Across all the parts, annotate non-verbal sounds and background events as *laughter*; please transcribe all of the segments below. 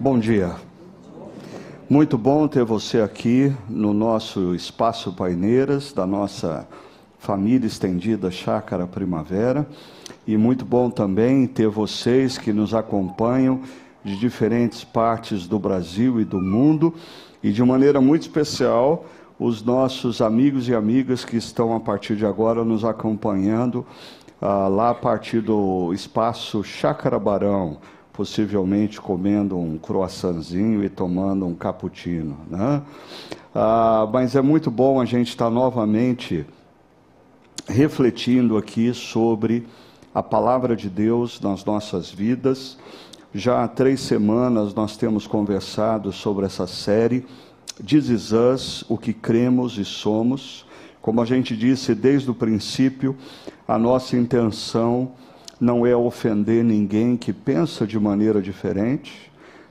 Bom dia. Muito bom ter você aqui no nosso espaço Paineiras, da nossa família estendida Chácara Primavera. E muito bom também ter vocês que nos acompanham de diferentes partes do Brasil e do mundo. E de maneira muito especial, os nossos amigos e amigas que estão a partir de agora nos acompanhando ah, lá a partir do espaço Chácara Barão, possivelmente comendo um croissantzinho e tomando um cappuccino. Né? Ah, mas é muito bom a gente estar novamente refletindo aqui sobre a palavra de Deus nas nossas vidas. Já há três semanas nós temos conversado sobre essa série, This is Us, o que cremos e somos. Como a gente disse desde o princípio, a nossa intenção não é ofender ninguém que pensa de maneira diferente.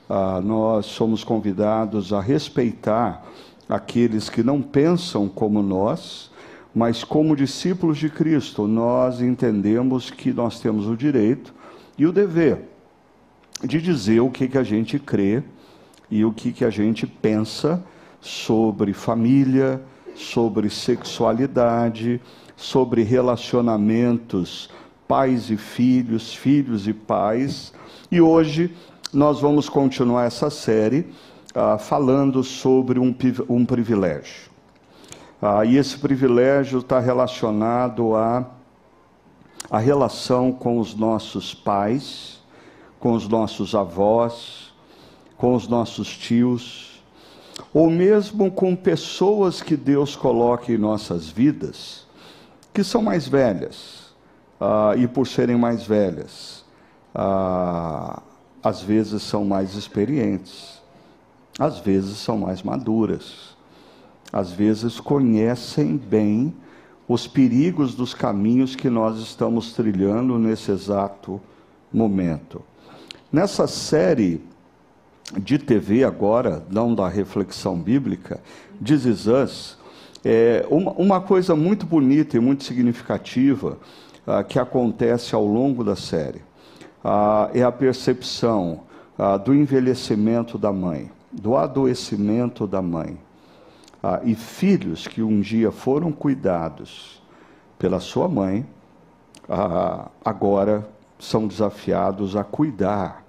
Ah, nós somos convidados a respeitar aqueles que não pensam como nós mas como discípulos de Cristo, nós entendemos que nós temos o direito e o dever de dizer o que, que a gente crê e o que, que a gente pensa sobre família, sobre sexualidade, sobre relacionamentos pais e filhos, filhos e pais. E hoje nós vamos continuar essa série ah, falando sobre um, um privilégio. Ah, e esse privilégio está relacionado à a, a relação com os nossos pais, com os nossos avós, com os nossos tios, ou mesmo com pessoas que Deus coloca em nossas vidas, que são mais velhas, ah, e por serem mais velhas, ah, às vezes são mais experientes, às vezes são mais maduras às vezes conhecem bem os perigos dos caminhos que nós estamos trilhando nesse exato momento. Nessa série de TV agora, não da reflexão bíblica, This é uma, uma coisa muito bonita e muito significativa ah, que acontece ao longo da série ah, é a percepção ah, do envelhecimento da mãe, do adoecimento da mãe e filhos que um dia foram cuidados pela sua mãe, agora são desafiados a cuidar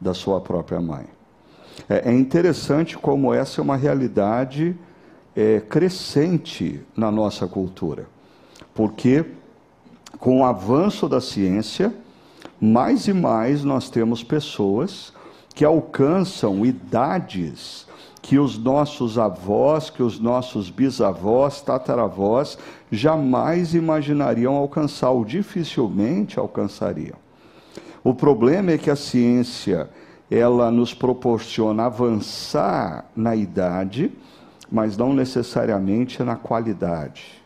da sua própria mãe. É, é interessante como essa é uma realidade é, crescente na nossa cultura, porque com o avanço da ciência, mais e mais nós temos pessoas que alcançam idades que os nossos avós, que os nossos bisavós, tataravós jamais imaginariam alcançar, ou dificilmente alcançariam. O problema é que a ciência ela nos proporciona avançar na idade, mas não necessariamente na qualidade.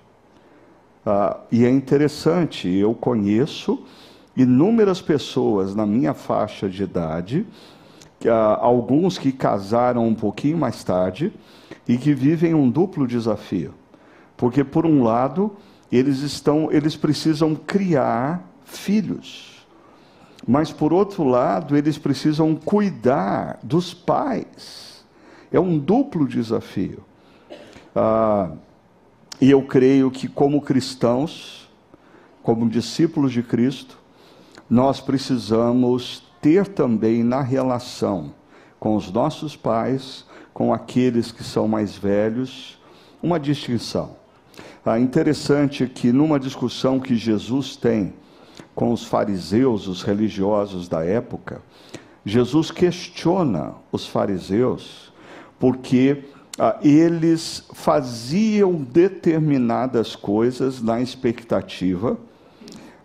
Ah, e é interessante, eu conheço inúmeras pessoas na minha faixa de idade uh, alguns que casaram um pouquinho mais tarde e que vivem um duplo desafio. Porque por um lado, eles estão, eles precisam criar filhos. Mas por outro lado, eles precisam cuidar dos pais. É um duplo desafio. Ah, e eu creio que, como cristãos, como discípulos de Cristo, nós precisamos ter também na relação com os nossos pais, com aqueles que são mais velhos, uma distinção. É interessante que numa discussão que Jesus tem com os fariseus, os religiosos da época, Jesus questiona os fariseus porque eles faziam determinadas coisas na expectativa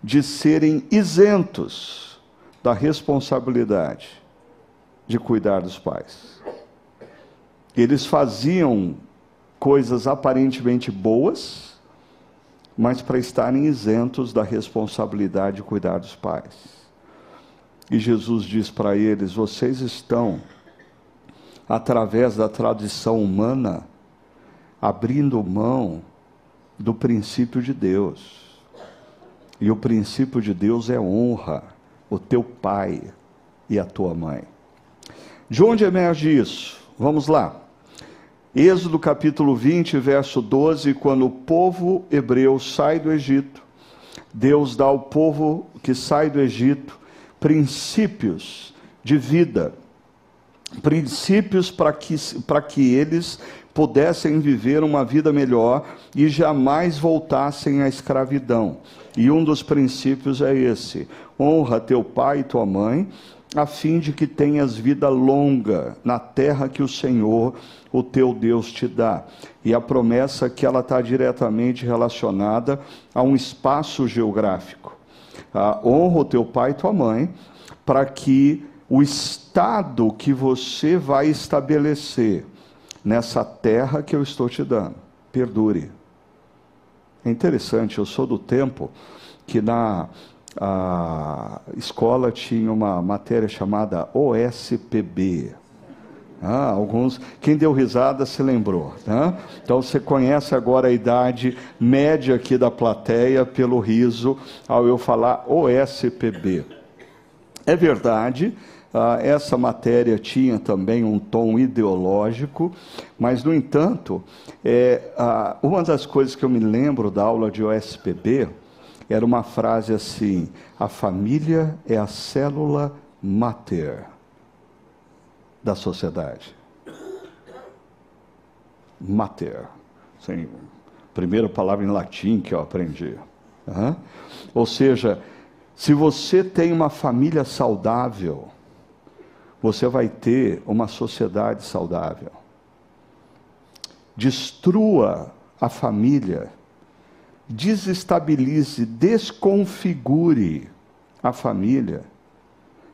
de serem isentos da responsabilidade de cuidar dos pais. Eles faziam coisas aparentemente boas, mas para estarem isentos da responsabilidade de cuidar dos pais. E Jesus diz para eles: vocês estão, através da tradição humana, abrindo mão do princípio de Deus. E o princípio de Deus é honra o teu pai e a tua mãe. De onde emerge isso? Vamos lá. Êxodo capítulo 20, verso 12: quando o povo hebreu sai do Egito, Deus dá ao povo que sai do Egito princípios de vida, princípios para que, para que eles pudessem viver uma vida melhor e jamais voltassem à escravidão. E um dos princípios é esse: honra teu pai e tua mãe, a fim de que tenhas vida longa na terra que o Senhor, o teu Deus, te dá. E a promessa que ela está diretamente relacionada a um espaço geográfico. Ah, honra o teu pai e tua mãe, para que o estado que você vai estabelecer nessa terra que eu estou te dando perdure. É interessante, eu sou do tempo que na escola tinha uma matéria chamada OSPB. Ah, alguns, quem deu risada se lembrou. Né? Então você conhece agora a idade média aqui da plateia pelo riso ao eu falar OSPB. É verdade, ah, essa matéria tinha também um tom ideológico, mas, no entanto, é, ah, uma das coisas que eu me lembro da aula de OSPB era uma frase assim: a família é a célula mater da sociedade. Mater. Sim, primeira palavra em latim que eu aprendi. Uhum. Ou seja, se você tem uma família saudável, você vai ter uma sociedade saudável. Destrua a família desestabilize, desconfigure a família,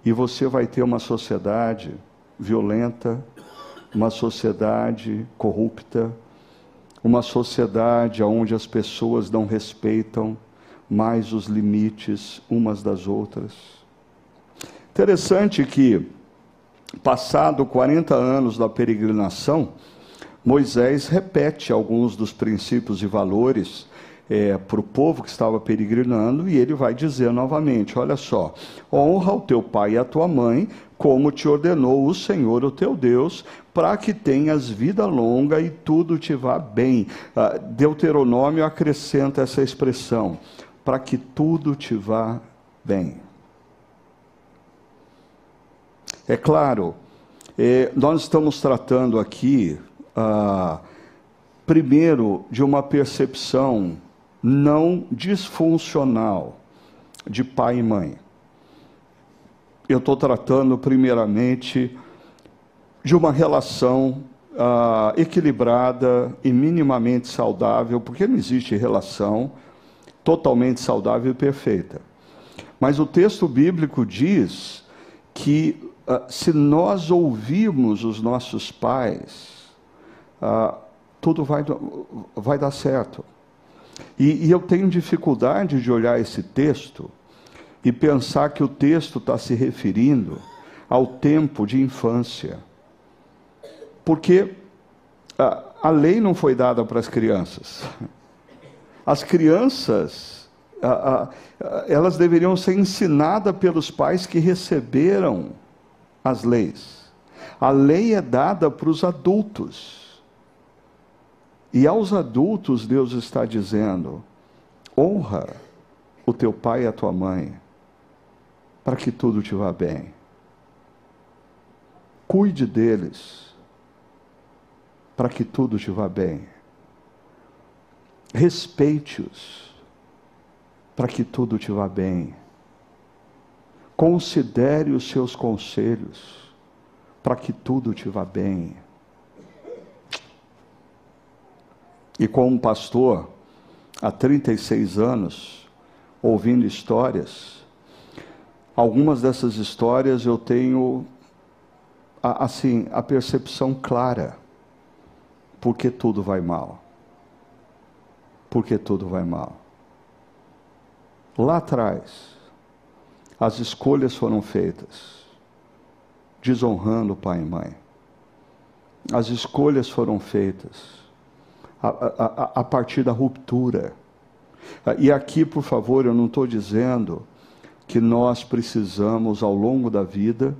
e você vai ter uma sociedade violenta, uma sociedade corrupta, uma sociedade onde as pessoas não respeitam mais os limites umas das outras. Interessante que, passado 40 anos da peregrinação, Moisés repete alguns dos princípios e valores é, para o povo que estava peregrinando, e ele vai dizer novamente: Olha só, honra o teu pai e a tua mãe, como te ordenou o Senhor, o teu Deus, para que tenhas vida longa e tudo te vá bem. Ah, Deuteronômio acrescenta essa expressão: para que tudo te vá bem. É claro, é, nós estamos tratando aqui, ah, primeiro, de uma percepção não disfuncional de pai e mãe. Eu estou tratando, primeiramente, de uma relação ah, equilibrada e minimamente saudável, porque não existe relação totalmente saudável e perfeita. Mas o texto bíblico diz que ah, se nós ouvirmos os nossos pais, ah, tudo vai, vai dar certo. E, e eu tenho dificuldade de olhar esse texto e pensar que o texto está se referindo ao tempo de infância. Porque a, a lei não foi dada para as crianças. As crianças, a, a, elas deveriam ser ensinadas pelos pais que receberam as leis. A lei é dada para os adultos. E aos adultos, Deus está dizendo: honra o teu pai e a tua mãe, para que tudo te vá bem. Cuide deles, para que tudo te vá bem. Respeite-os, para que tudo te vá bem. Considere os seus conselhos, para que tudo te vá bem E como pastor, há 36 anos, ouvindo histórias, algumas dessas histórias eu tenho, assim, a percepção clara, porque tudo vai mal. Porque tudo vai mal. Lá atrás, as escolhas foram feitas, desonrando pai e mãe. As escolhas foram feitas a, a, a partir da ruptura. E aqui, por favor, eu não estou dizendo que nós precisamos, ao longo da vida,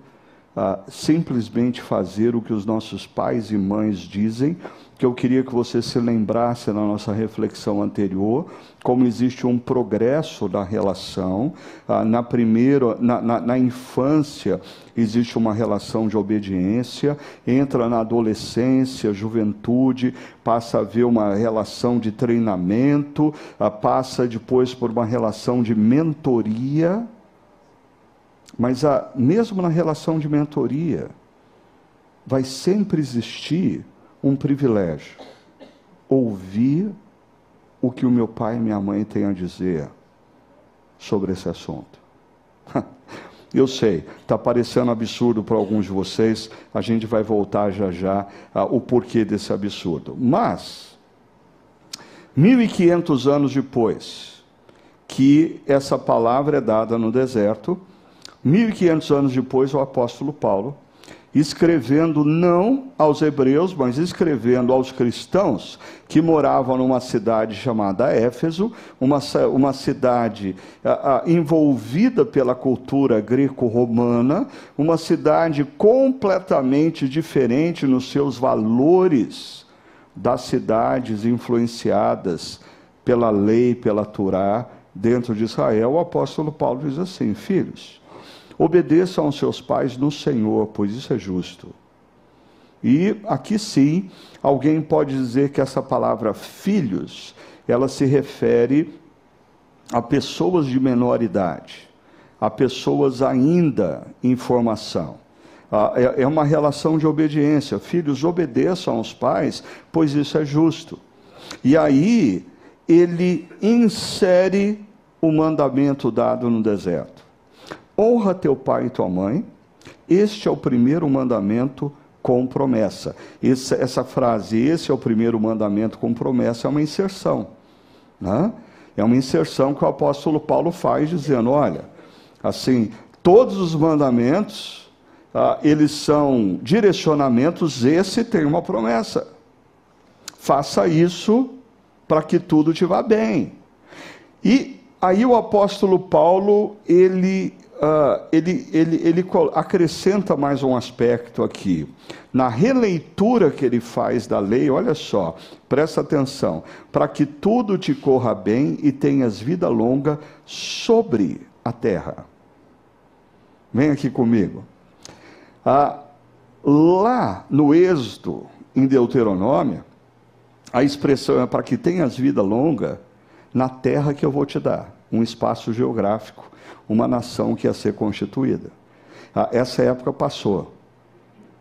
ah, simplesmente fazer o que os nossos pais e mães dizem, que eu queria que você se lembrasse na nossa reflexão anterior, como existe um progresso da relação. Ah, na primeira, na, na, na, infância, existe uma relação de obediência, entra na adolescência, juventude, passa a haver uma relação de treinamento, ah, passa depois por uma relação de mentoria. Mas mesmo na relação de mentoria, vai sempre existir um privilégio: ouvir o que o meu pai e minha mãe têm a dizer sobre esse assunto. *laughs* Eu sei, está parecendo absurdo para alguns de vocês, a gente vai voltar já já uh, o porquê desse absurdo. Mas, 1500 anos depois que essa palavra é dada no deserto, 1500 anos depois, o apóstolo Paulo escrevendo não aos hebreus, mas escrevendo aos cristãos que moravam numa cidade chamada Éfeso, uma, uma cidade envolvida pela cultura greco-romana, uma cidade completamente diferente nos seus valores das cidades influenciadas pela lei, pela Torá, dentro de Israel. O apóstolo Paulo diz assim: Filhos Obedeçam aos seus pais no Senhor, pois isso é justo. E aqui sim, alguém pode dizer que essa palavra filhos, ela se refere a pessoas de menor idade, a pessoas ainda em formação. É, é uma relação de obediência. Filhos, obedeçam aos pais, pois isso é justo. E aí, ele insere o mandamento dado no deserto honra teu pai e tua mãe. Este é o primeiro mandamento com promessa. Essa, essa frase, esse é o primeiro mandamento com promessa, é uma inserção. Né? É uma inserção que o apóstolo Paulo faz, dizendo: olha, assim, todos os mandamentos, ah, eles são direcionamentos, esse tem uma promessa. Faça isso para que tudo te vá bem. E aí o apóstolo Paulo, ele uh, ele, ele, ele acrescenta mais um aspecto aqui. Na releitura que ele faz da lei, olha só, presta atenção, para que tudo te corra bem e tenhas vida longa sobre a terra. Vem aqui comigo. Ah, lá no Êxodo, em Deuteronômio, a expressão é para que tenhas vida longa na terra que eu vou te dar, um espaço geográfico uma nação que ia ser constituída. Ah, essa época passou.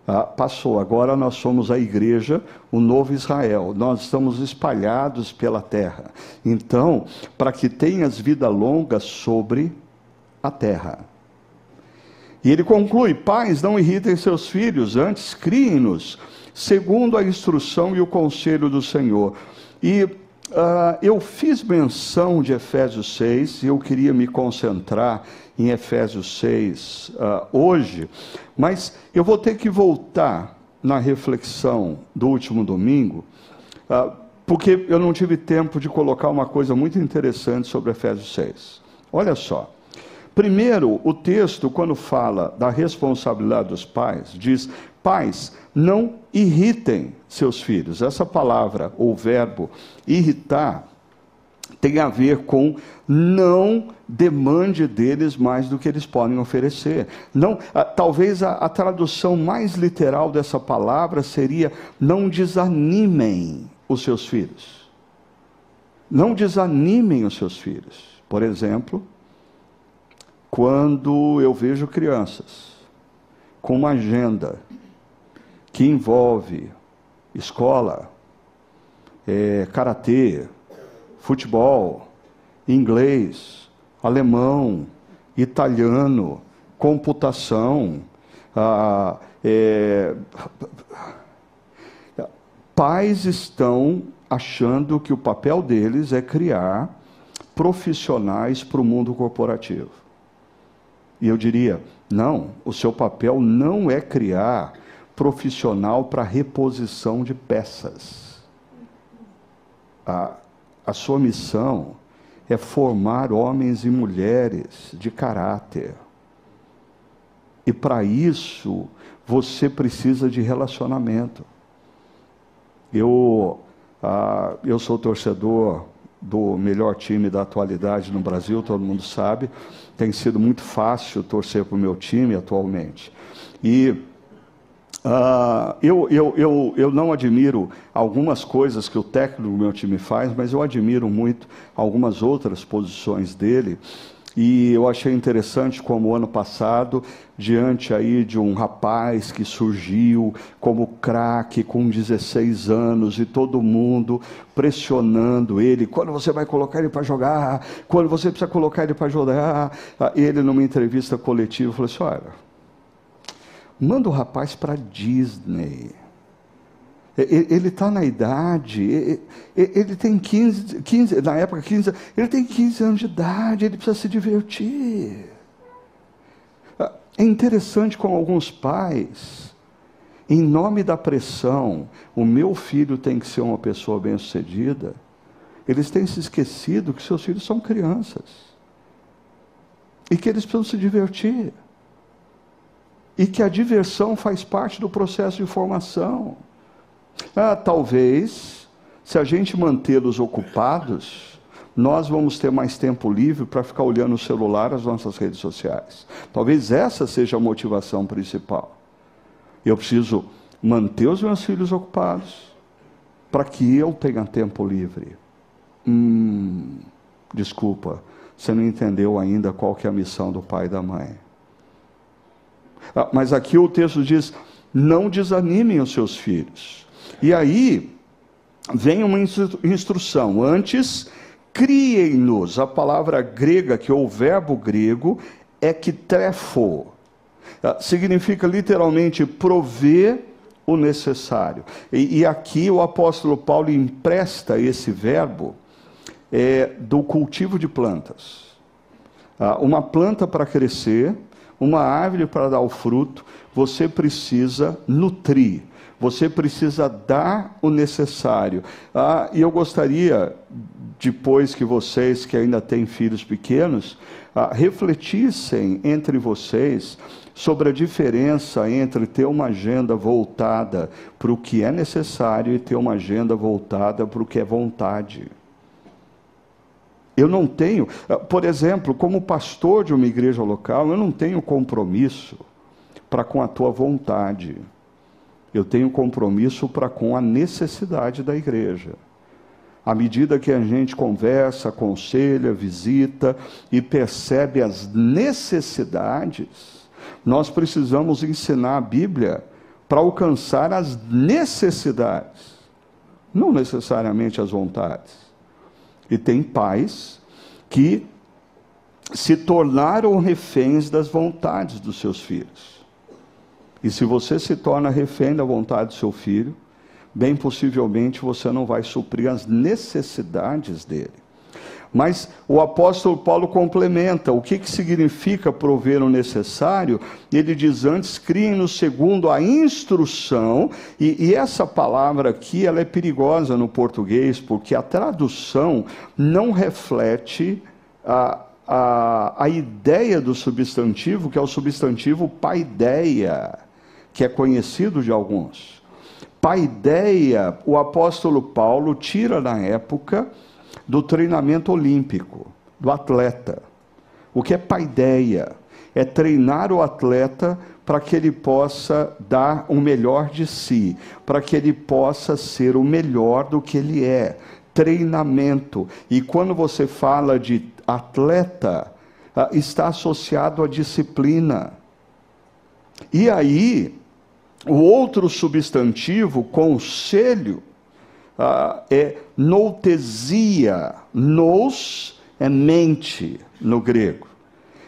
Ah, passou. Agora nós somos a igreja, o novo Israel. Nós estamos espalhados pela terra. Então, para que tenhas vida longa sobre a terra. E ele conclui: Pais, não irritem seus filhos, antes criem-nos, segundo a instrução e o conselho do Senhor. E Uh, eu fiz menção de Efésios 6 e eu queria me concentrar em Efésios 6 uh, ah, hoje, mas eu vou ter que voltar na reflexão do último domingo, uh, porque eu não tive tempo de colocar uma coisa muito interessante sobre Efésios 6. Olha só. Primeiro, o texto, quando fala da responsabilidade dos pais, diz: Pais, não irritem seus filhos. Essa palavra, ou verbo irritar, tem a ver com não demande deles mais do que eles podem oferecer. Não, talvez a, a tradução mais literal dessa palavra seria não desanimem os seus filhos. Não desanimem os seus filhos. Por exemplo, quando eu vejo crianças com uma agenda que envolve escola, é, karatê, futebol, inglês, alemão, italiano, computação, ah, é, pais estão achando que o papel deles é criar profissionais para o mundo corporativo. E eu diria: não, o seu papel não é criar profissional para reposição de peças. A, a sua missão é formar homens e mulheres de caráter. E para isso, você precisa de relacionamento. Eu, eu sou torcedor do melhor time da atualidade no Brasil, todo mundo sabe. Tem sido muito fácil torcer para o meu time atualmente. E uh, eu, eu, eu, eu não admiro algumas coisas que o técnico do meu time faz, mas eu admiro muito algumas outras posições dele. E eu achei interessante como ano passado, diante aí de um rapaz que surgiu como craque com 16 anos e todo mundo pressionando ele, quando você vai colocar ele para jogar? Quando você precisa colocar ele para jogar? Ah, ele numa entrevista coletiva falou assim: "Olha, manda o rapaz para Disney. Ele está na idade, ele tem 15, 15, na época 15, ele tem 15 anos de idade, ele precisa se divertir. É interessante como alguns pais, em nome da pressão, o meu filho tem que ser uma pessoa bem-sucedida, eles têm se esquecido que seus filhos são crianças e que eles precisam se divertir e que a diversão faz parte do processo de formação. Ah, talvez, se a gente mantê-los ocupados, nós vamos ter mais tempo livre para ficar olhando o celular, as nossas redes sociais. Talvez essa seja a motivação principal. Eu preciso manter os meus filhos ocupados para que eu tenha tempo livre. Hum, desculpa, você não entendeu ainda qual que é a missão do pai e da mãe. Ah, mas aqui o texto diz: não desanimem os seus filhos. E aí vem uma instrução. Antes, criem-nos. A palavra grega, que é o verbo grego, é que trefo. Ah, significa literalmente prover o necessário. E, e, aqui o apóstolo Paulo empresta esse verbo é, do cultivo de plantas. Ah, uma planta para crescer, uma árvore para dar o fruto, você precisa nutrir você precisa dar o necessário. Ah, e eu gostaria, depois que vocês que ainda têm filhos pequenos, ah, refletissem entre vocês sobre a diferença entre ter uma agenda voltada para o que é necessário e ter uma agenda voltada para o que é vontade. Eu não tenho, ah, por exemplo, como pastor de uma igreja local, eu não tenho compromisso para com a tua vontade eu tenho compromisso para com a necessidade da igreja. À medida que a gente conversa, aconselha, visita e percebe as necessidades, nós precisamos ensinar a Bíblia para alcançar as necessidades, não necessariamente as vontades. E tem pais que se tornaram reféns das vontades dos seus filhos. E se você se torna refém da vontade do seu filho, bem possivelmente você não vai suprir as necessidades dele. Mas o apóstolo Paulo complementa o que, que significa prover o necessário. Ele diz antes, criem-no segundo a instrução, e, e, essa palavra aqui ela é perigosa no português, porque a tradução não reflete a, a, a ideia do substantivo, que é o substantivo paideia que é conhecido de alguns. Paideia, o apóstolo Paulo tira na época do treinamento olímpico, do atleta. O que é paideia? É treinar o atleta para que ele possa dar o melhor de si, para que ele possa ser o melhor do que ele é. Treinamento. E quando você fala de atleta, ah, está associado à disciplina. E aí, o outro substantivo, conselho, uh, é noutesia. Nous é mente no grego.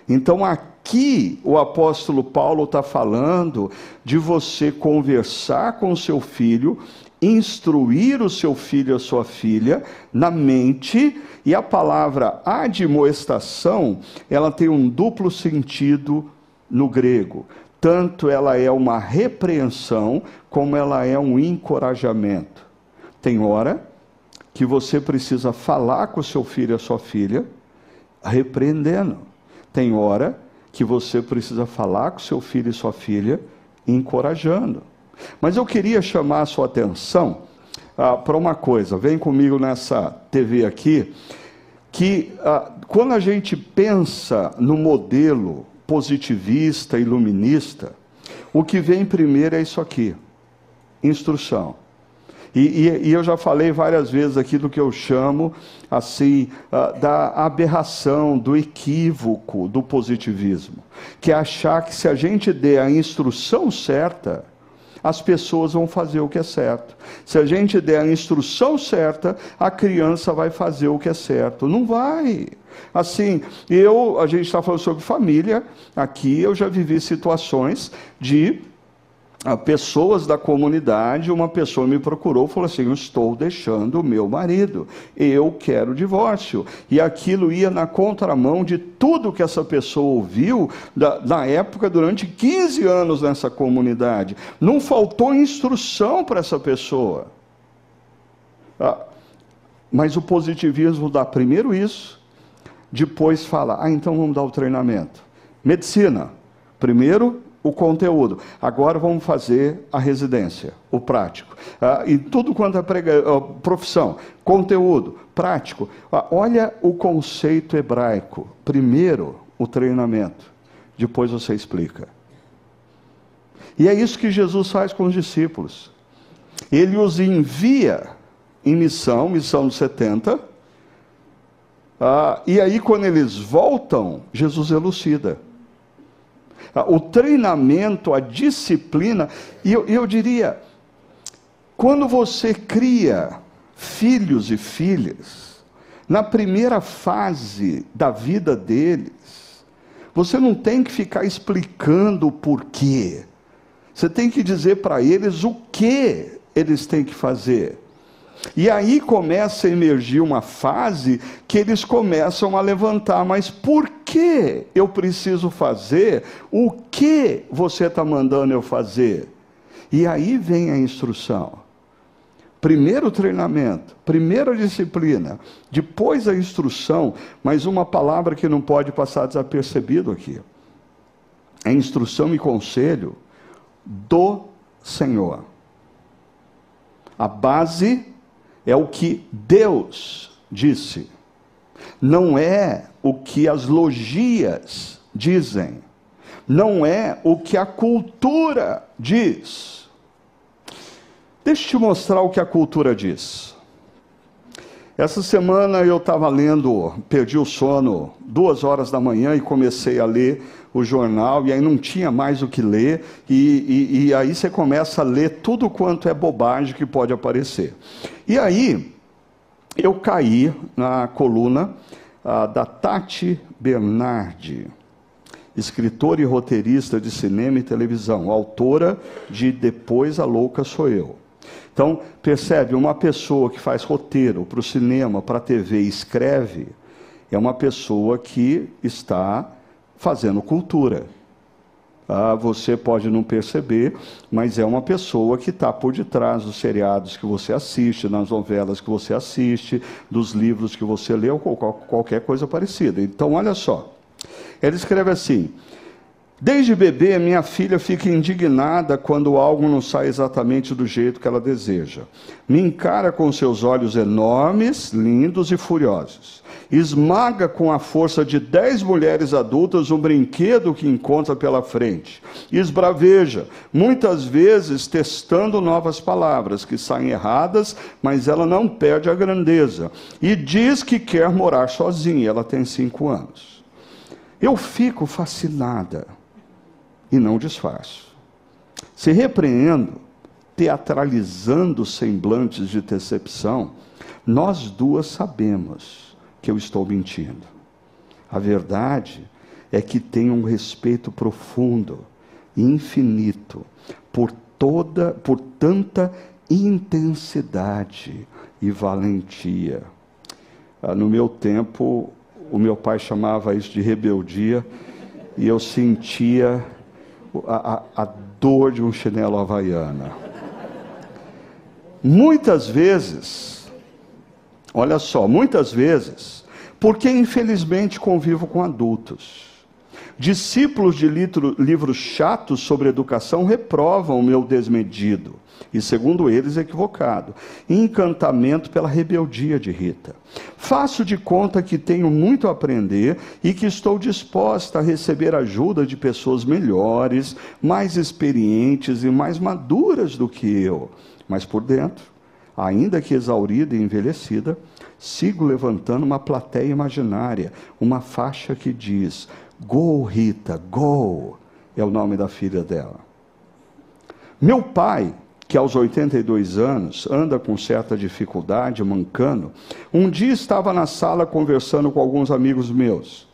Então aqui o apóstolo Paulo está falando de você conversar com seu filho, instruir o seu filho a sua filha na mente, e a palavra admoestação, ela tem um duplo sentido no grego tanto ela é uma repreensão, como ela é um encorajamento. Tem hora que você precisa falar com o seu filho e a sua filha, repreendendo. Tem hora que você precisa falar com seu filho e sua filha, encorajando. Mas eu queria chamar a sua atenção ah, para uma coisa. Vem comigo nessa TV aqui, que ah, quando a gente pensa no modelo positivista, iluminista, o que vem primeiro é isso aqui: instrução. E, e, e, eu já falei várias vezes aqui do que eu chamo assim uh, da aberração, do equívoco do positivismo, que é achar que se a gente der a instrução certa, as pessoas vão fazer o que é certo. Se a gente der a instrução certa, a criança vai fazer o que é certo. Não vai. Assim, eu, a gente está falando sobre família, aqui eu já vivi situações de pessoas da comunidade, uma pessoa me procurou e falou assim: Eu estou deixando o meu marido, eu quero divórcio. E aquilo ia na contramão de tudo que essa pessoa ouviu da, na época, durante 15 anos nessa comunidade. Não faltou instrução para essa pessoa. Ah, mas o positivismo dá primeiro isso, depois fala: Ah, então vamos dar o treinamento. Medicina. Primeiro o conteúdo. Agora vamos fazer a residência, o prático. Ah, e tudo quanto é prega, profissão, conteúdo, prático. Ah, olha o conceito hebraico. Primeiro o treinamento, depois você explica. E é isso que Jesus faz com os discípulos. Ele os envia em missão, missão dos 70. Ah, e aí, quando eles voltam, Jesus elucida o treinamento, a disciplina, e eu, eu diria, quando você cria filhos e filhas, na primeira fase da vida deles, você não tem que ficar explicando o porquê. Você tem que dizer para eles o que eles têm que fazer. E aí começa a emergir uma fase que eles começam a levantar, mas por que eu preciso fazer? O que você está mandando eu fazer? E aí vem a instrução. Primeiro treinamento, primeiro a disciplina, depois a instrução, mas uma palavra que não pode passar desapercebido aqui. É instrução e conselho do Senhor. A base é o que Deus disse, não é o que as logias dizem, não é o que a cultura diz. Deixa eu te mostrar o que a cultura diz. Essa semana eu estava lendo, perdi o sono duas horas da manhã e comecei a ler o jornal, e aí não tinha mais o que ler, e, e, e aí você começa a ler tudo quanto é bobagem que pode aparecer. E aí eu caí na coluna ah, da Tati Bernardi, escritora e roteirista de cinema e televisão, autora de Depois a Louca Sou Eu. Então, percebe, uma pessoa que faz roteiro para o cinema, para a TV e escreve, é uma pessoa que está fazendo cultura. Ah, você pode não perceber, mas é uma pessoa que está por detrás dos seriados que você assiste, nas novelas que você assiste, dos livros que você lê, ou qualquer coisa parecida. Então, olha só. Ele escreve assim: Desde bebê, minha filha fica indignada quando algo não sai exatamente do jeito que ela deseja. Me encara com seus olhos enormes, lindos e furiosos. Esmaga com a força de dez mulheres adultas um brinquedo que encontra pela frente. Esbraveja, muitas vezes testando novas palavras que saem erradas, mas ela não perde a grandeza. E diz que quer morar sozinha. Ela tem cinco anos. Eu fico fascinada e não disfarço. Se repreendo, teatralizando semblantes de decepção, nós duas sabemos que eu estou mentindo. A verdade é que tenho um respeito profundo infinito por toda, por tanta intensidade e valentia. Ah, no meu tempo, o meu pai chamava isso de rebeldia, e eu sentia a, a, a dor de um chinelo havaiana. Muitas vezes, olha só, muitas vezes, porque infelizmente convivo com adultos. Discípulos de livros chatos sobre educação reprovam o meu desmedido e, segundo eles, equivocado. Encantamento pela rebeldia de Rita. Faço de conta que tenho muito a aprender e que estou disposta a receber ajuda de pessoas melhores, mais experientes e mais maduras do que eu. Mas por dentro, ainda que exaurida e envelhecida, sigo levantando uma plateia imaginária, uma faixa que diz: Go, Rita, go! É o nome da filha dela. Meu pai que aos 82 anos anda com certa dificuldade, mancando, um dia estava na sala conversando com alguns amigos meus.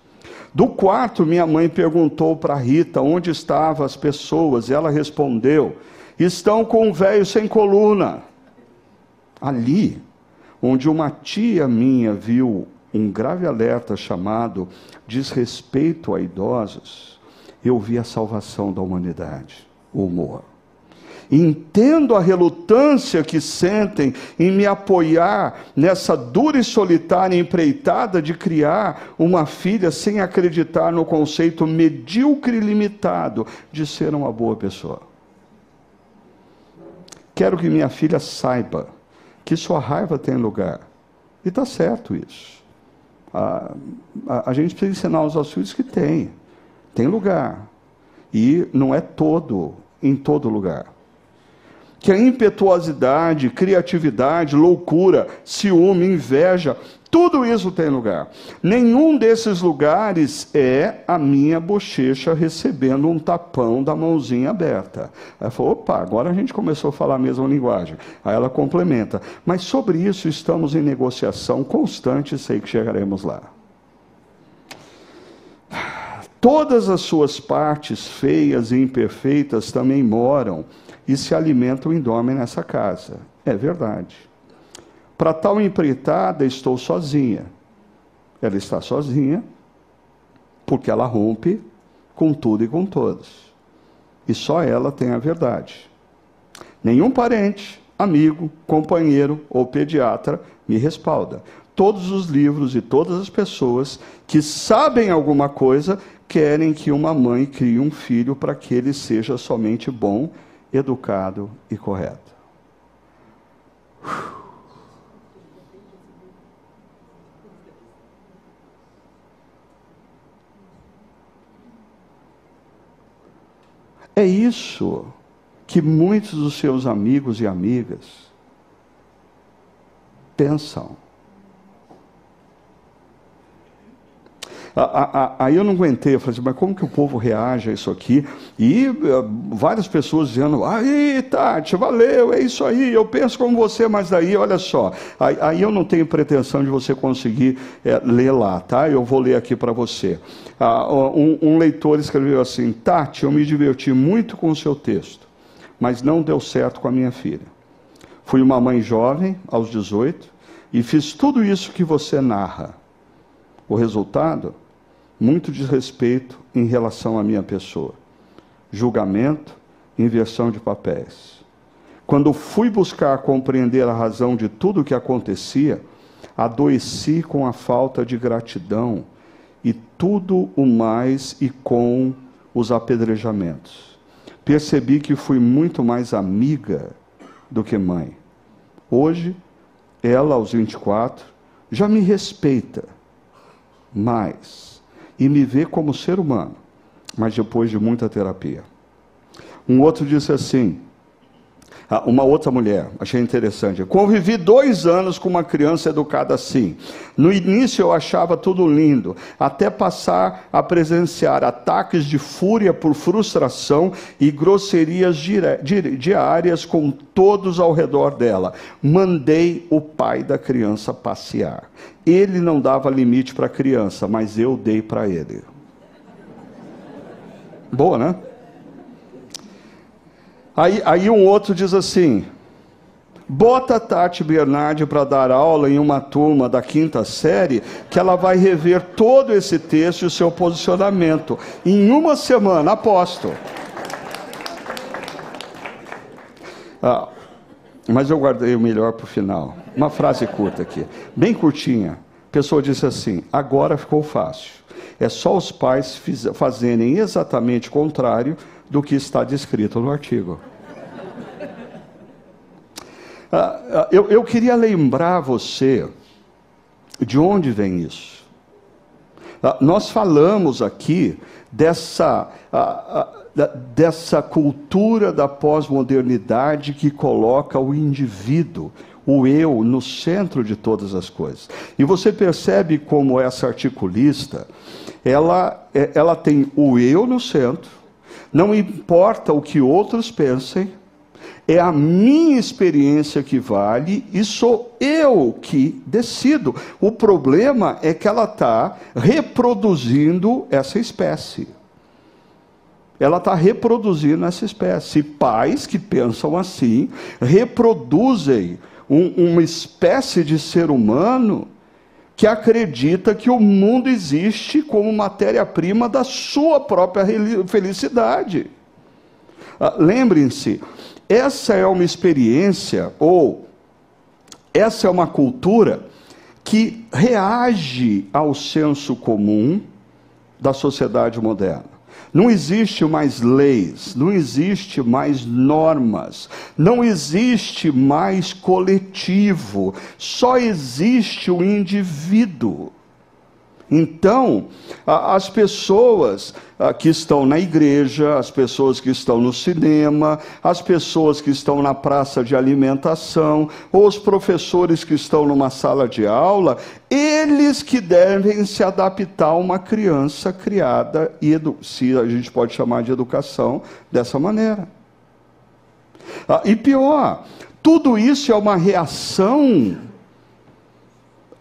Do quarto, minha mãe perguntou para Rita onde estavam as pessoas, e ela respondeu: Estão com um velho sem coluna. Ali, onde uma tia minha viu um grave alerta chamado desrespeito a idosos, eu vi a salvação da humanidade, o humor. Entendo a relutância que sentem em me apoiar nessa dura e solitária empreitada de criar uma filha sem acreditar no conceito medíocre e limitado de ser uma boa pessoa. Quero que minha filha saiba que sua raiva tem lugar. E está certo isso. A, a, a gente precisa ensinar os filhos que tem. Tem lugar. E não é todo, em todo lugar que a impetuosidade, criatividade, loucura, ciúme, inveja, tudo isso tem lugar. Nenhum desses lugares é a minha bochecha recebendo um tapão da mãozinha aberta. Ela falou: opa, agora a gente começou a falar a mesma linguagem. Aí ela complementa. Mas sobre isso estamos em negociação constante sei que chegaremos lá. Todas as suas partes feias e imperfeitas também moram e se alimentam e dormem nessa casa. É verdade. Para tal empreitada, estou sozinha. Ela está sozinha, porque ela rompe com tudo e com todos. E só ela tem a verdade. Nenhum parente, amigo, companheiro ou pediatra me respalda. Todos os livros e todas as pessoas que sabem alguma coisa querem que uma mãe crie um filho para que ele seja somente bom educado e correto. É isso que muitos dos seus amigos e amigas pensam. Aí eu não aguentei, eu falei assim, mas como que o povo reage a isso aqui? E eh, várias pessoas dizendo, aí Tati, valeu, é isso aí, eu penso como você, mas daí, olha só, aí, eu não tenho pretensão de você conseguir é, ler lá, tá? Eu vou ler aqui para você. Ah, um, um leitor escreveu assim, Tati, eu me diverti muito com o seu texto, mas não deu certo com a minha filha. Fui uma mãe jovem, aos 18, e fiz tudo isso que você narra. O resultado? Muito desrespeito em relação à minha pessoa. Julgamento, inversão de papéis. Quando fui buscar compreender a razão de tudo o que acontecia, adoeci com a falta de gratidão e tudo o mais e com os apedrejamentos. Percebi que fui muito mais amiga do que mãe. Hoje, ela, aos 24, já me respeita mais e me vê como ser humano, mas depois de muita terapia. Um outro disse assim, uma outra mulher, achei interessante. Convivi dois anos com uma criança educada assim. No início eu achava tudo lindo, até passar a presenciar ataques de fúria por frustração e grosserias diárias com todos ao redor dela. Mandei o pai da criança passear. Ele não dava limite para a criança, mas eu dei para ele. Boa, né? Aí, aí um outro diz assim: bota a Tati Bernardi para dar aula em uma turma da quinta série, que ela vai rever todo esse texto e o seu posicionamento. Em uma semana, aposto. Ah, mas eu guardei o melhor para o final. Uma frase curta aqui, bem curtinha. A pessoa disse assim: agora ficou fácil. É só os pais fazerem exatamente o contrário do que está descrito no artigo. Ah, ah, eu, eu queria lembrar você de onde vem isso. Ah, nós falamos aqui dessa, dessa cultura da pós-modernidade que coloca o indivíduo, o eu, no centro de todas as coisas. E você percebe como essa articulista, ela, é, ela tem o eu no centro, não importa o que outros pensem, é a minha experiência que vale e sou eu que decido. O problema é que ela está reproduzindo essa espécie. Ela está reproduzindo essa espécie. Pais que pensam assim reproduzem um, uma espécie de ser humano que acredita que o mundo existe como matéria-prima da sua própria felicidade. Ah, lembrem-se, essa é uma experiência, ou essa é uma cultura que reage ao senso comum da sociedade moderna. Não existe mais leis, não existe mais normas, não existe mais coletivo, só existe o indivíduo. Então, as pessoas que estão na igreja, as pessoas que estão no cinema, as pessoas que estão na praça de alimentação, ou os professores que estão numa sala de aula, eles que devem se adaptar a uma criança criada, se a gente pode chamar de educação, dessa maneira. Ah, e pior, tudo isso é uma reação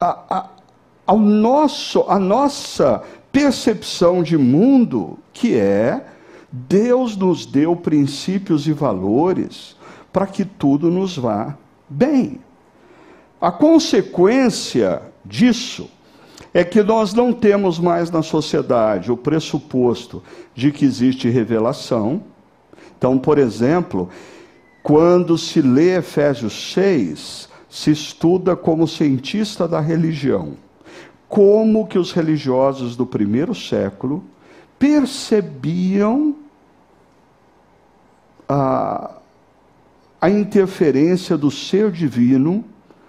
a ao nosso, a nossa percepção de mundo, que é Deus nos deu princípios e valores para que tudo nos vá bem. A consequência disso é que nós não temos mais na sociedade o pressuposto de que existe revelação. Então, por exemplo, quando se lê Efésios 6, se estuda como cientista da religião como que os religiosos do primeiro século percebiam a, a interferência do ser divino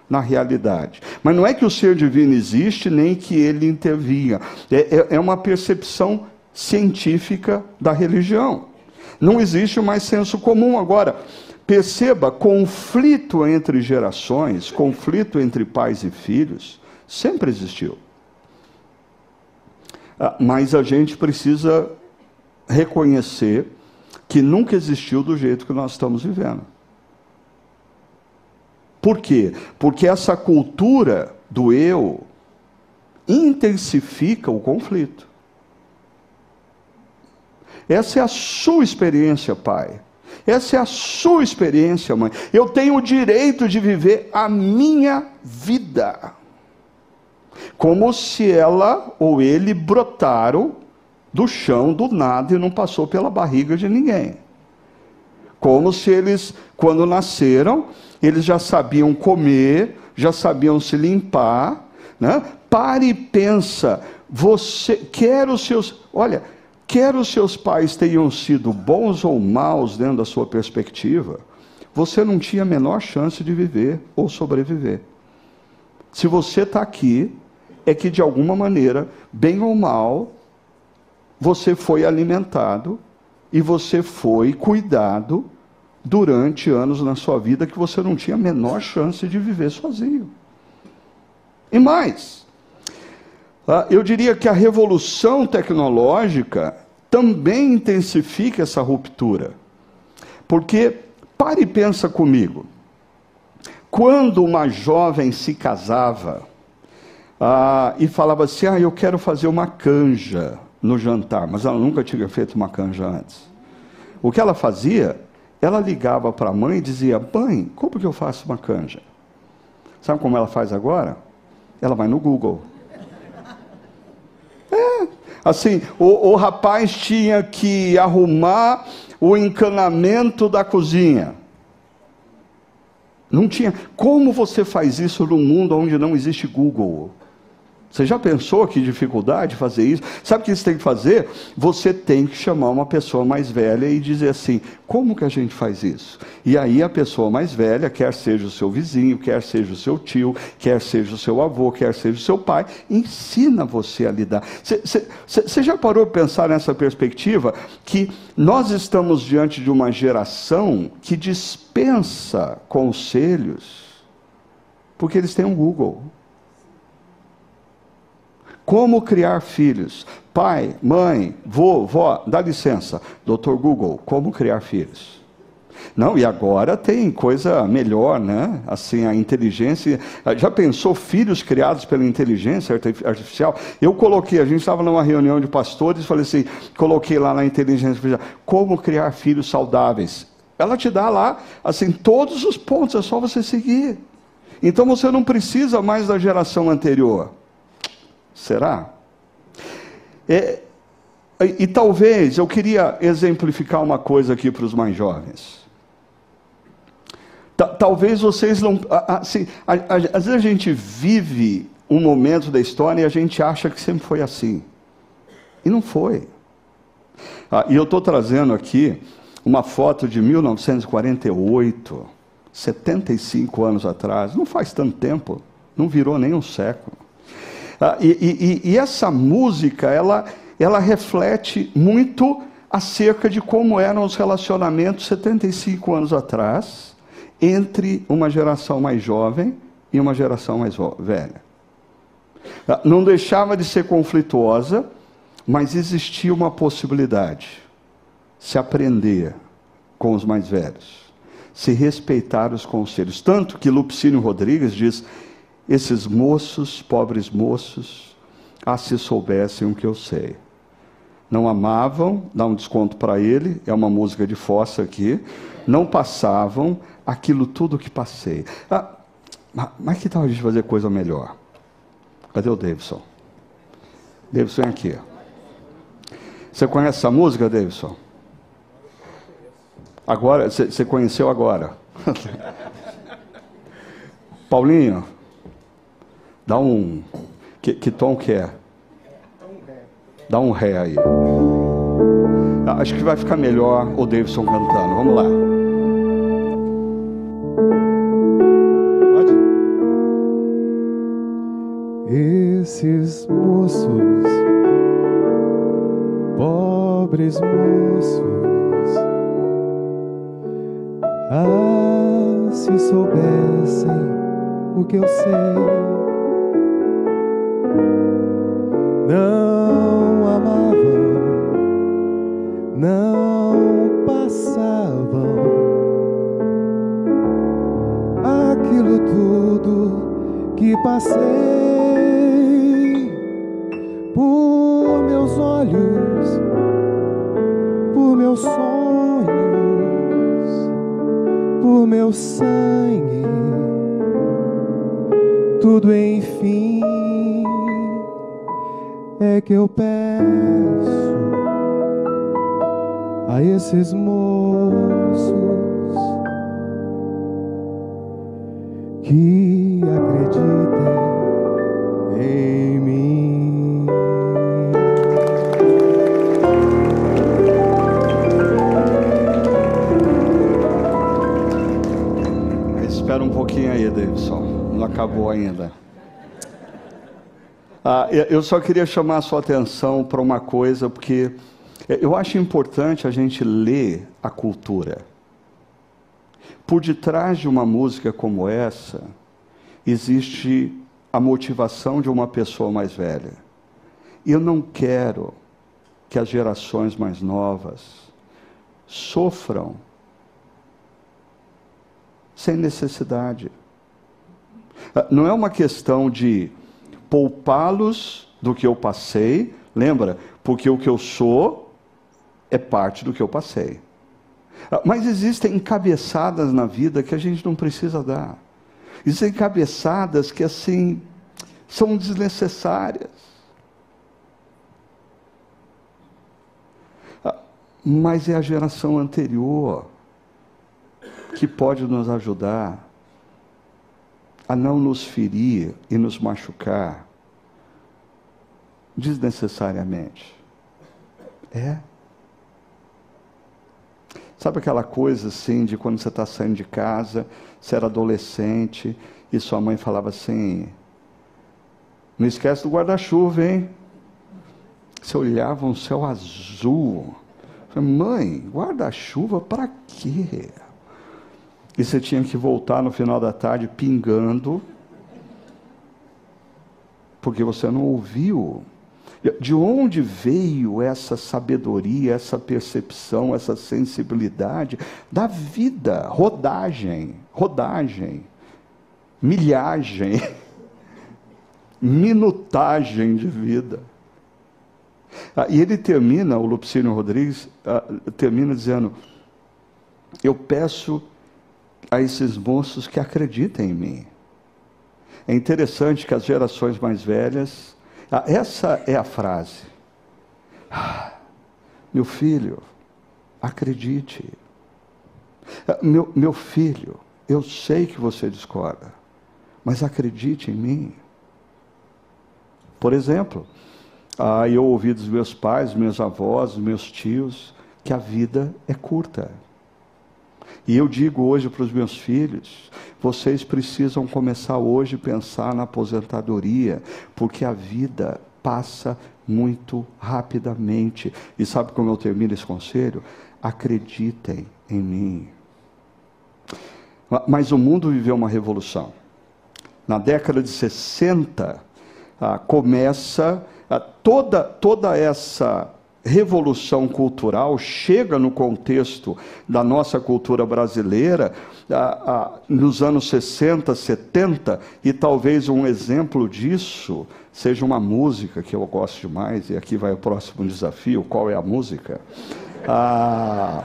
na realidade. Mas não é que o ser divino existe, nem que ele intervinha. É, é, é uma percepção científica da religião. Não existe mais senso comum. Agora, perceba: conflito entre gerações, conflito entre pais e filhos, sempre existiu. Ah, mas a gente precisa reconhecer que nunca existiu do jeito que nós estamos vivendo. Por quê? Porque essa cultura do eu intensifica o conflito. Essa é a sua experiência, pai. Essa é a sua experiência, mãe. Eu tenho o direito de viver a minha vida como se ela ou ele brotaram do chão do nada e não passou pela barriga de ninguém. Como se eles, quando nasceram, eles já sabiam comer, já sabiam se limpar, né? Pare e pensa, você quer os seus, olha, quer os seus pais tenham sido bons ou maus dentro da sua perspectiva, você não tinha a menor chance de viver ou sobreviver. Se você está aqui, é que de alguma maneira, bem ou mal, você foi alimentado e você foi cuidado durante anos na sua vida que você não tinha a menor chance de viver sozinho. E mais, ah, eu diria que a revolução tecnológica também intensifica essa ruptura. Porque, pare e pensa comigo, quando uma jovem se casava, ah, e falava assim: Ah, eu quero fazer uma canja no jantar, mas ela nunca tinha feito uma canja antes. O que ela fazia? Ela ligava para a mãe e dizia: Mãe, como que eu faço uma canja? Sabe como ela faz agora? Ela vai no Google. É, assim, o, o rapaz tinha que arrumar o encanamento da cozinha. Não tinha. Como você faz isso num mundo onde não existe Google? Você já pensou que dificuldade fazer isso? Sabe o que você tem que fazer? Você tem que chamar uma pessoa mais velha e dizer assim: como que a gente faz isso? E aí a pessoa mais velha, quer seja o seu vizinho, quer seja o seu tio, quer seja o seu avô, quer seja o seu pai, ensina você a lidar. Você já parou para pensar nessa perspectiva que nós estamos diante de uma geração que dispensa conselhos porque eles têm um Google. Como criar filhos? Pai, mãe, vô, vó, dá licença. Doutor Google, como criar filhos? Não, e agora tem coisa melhor, né? Assim, a inteligência. Já pensou filhos criados pela inteligência artificial? Eu coloquei, a gente estava numa reunião de pastores, falei assim, coloquei lá na inteligência artificial, como criar filhos saudáveis. Ela te dá lá, assim, todos os pontos, é só você seguir. Então você não precisa mais da geração anterior. Será? É, e, e talvez eu queria exemplificar uma coisa aqui para os mais jovens. talvez vocês não. Assim, a, a, às vezes a gente vive um momento da história e a gente acha que sempre foi assim. E não foi. Ah, e eu estou trazendo aqui uma foto de 1948, 75 anos atrás. Não faz tanto tempo, não virou nem um século. Ah, e, e, e, essa música, ela, ela reflete muito acerca de como eram os relacionamentos 75 anos atrás, entre uma geração mais jovem e uma geração mais velha. Ah, não deixava de ser conflituosa, mas existia uma possibilidade: se aprender com os mais velhos, se respeitar os conselhos. Tanto que Lupicínio Rodrigues diz: esses moços, pobres moços, ah, se soubessem o que eu sei. Não amavam, dá um desconto para ele, é uma música de fossa aqui. Não passavam aquilo tudo que passei. Ah, mas que tal a gente fazer coisa melhor? Cadê o Davidson? Davidson é aqui. Você conhece essa música, Davidson? Agora, você conheceu agora. *laughs* Paulinho, Dá um. Que, que tom que é? Dá um ré aí. Acho que vai ficar melhor o Davidson cantando. Vamos lá. Pode? Esses moços, pobres moços, ah, se soubessem o que eu sei não passavam. Aquilo tudo que passei por meus olhos, por meus sonhos, por meu sangue, tudo enfim é que eu peço a esses moços que acreditem em mim. Espera um pouquinho aí, Davidson. Não acabou ainda. Ah, eu só queria chamar a sua atenção para uma coisa, porque eu acho importante a gente ler a cultura. Por detrás de uma música como essa, existe a motivação de uma pessoa mais velha. Eu não quero que as gerações mais novas sofram sem necessidade. Ah, não é uma questão de poupá-los do que eu passei. Lembra? Porque o que eu sou é parte do que eu passei. Ah, mas existem cabeçadas na vida que a gente não precisa dar. Existem cabeçadas que, assim, são desnecessárias. Ah, mas é a geração anterior que pode nos ajudar a não nos ferir e nos machucar desnecessariamente. É. Sabe aquela coisa assim de quando você está saindo de casa, você era adolescente e sua mãe falava assim: Não esquece do guarda-chuva, hein? Você olhava um céu azul. Mãe, guarda-chuva para quê? E você tinha que voltar no final da tarde pingando, porque você não ouviu. De onde veio essa sabedoria, essa percepção, essa sensibilidade da vida? Rodagem, rodagem, milhagem, *laughs* minutagem de vida. Ah, e ele termina, o Lupicínio Rodrigues, ah, termina dizendo: Eu peço a esses moços que acreditem em mim. É interessante que as gerações mais velhas, essa é a frase. Ah, meu filho, acredite. Ah, meu, meu filho, eu sei que você discorda, mas acredite em mim. Por exemplo, ah, eu ouvi dos meus pais, meus avós, meus tios, que a vida é curta. E eu digo hoje para os meus filhos: vocês precisam começar hoje a pensar na aposentadoria, porque a vida passa muito rapidamente. E sabe como eu termino esse conselho? Acreditem em mim. Mas o mundo viveu uma revolução. Na década de 60, ah, começa ah, toda, toda essa revolução cultural chega no contexto da nossa cultura brasileira nos anos 60, 70, e talvez um exemplo disso seja uma música que eu gosto demais, e aqui vai o próximo desafio: qual é a música? Ah,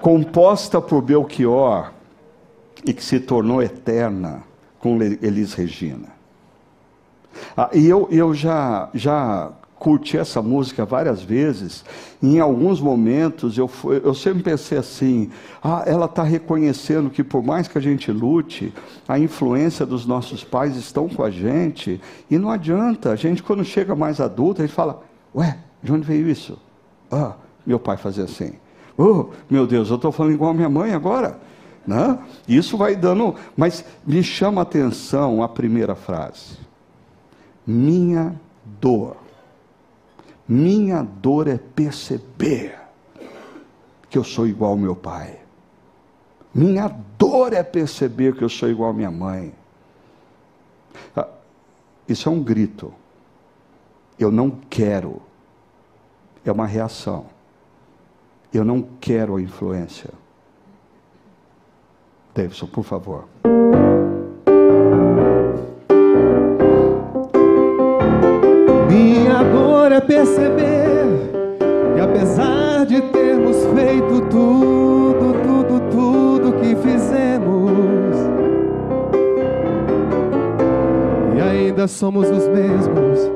composta por Belchior e que se tornou eterna com Elis Regina. Ah, e eu, eu já, já curti essa música várias vezes. Em alguns momentos eu, fui, eu sempre pensei assim: ah, ela está reconhecendo que por mais que a gente lute, a influência dos nossos pais estão com a gente. E não adianta, a gente quando chega mais adulta, a gente fala: ué, de onde veio isso? Ah, meu pai fazia assim. Oh, meu Deus, eu estou falando igual a minha mãe agora. Né? Isso vai dando. Mas me chama a atenção a primeira frase minha dor. Minha dor é perceber que eu sou igual ao meu pai. Minha dor é perceber que eu sou igual à minha mãe. Ah, isso é um grito. Eu não quero. É uma reação. Eu não quero a influência. Davidson, por favor. Ainda somos os mesmos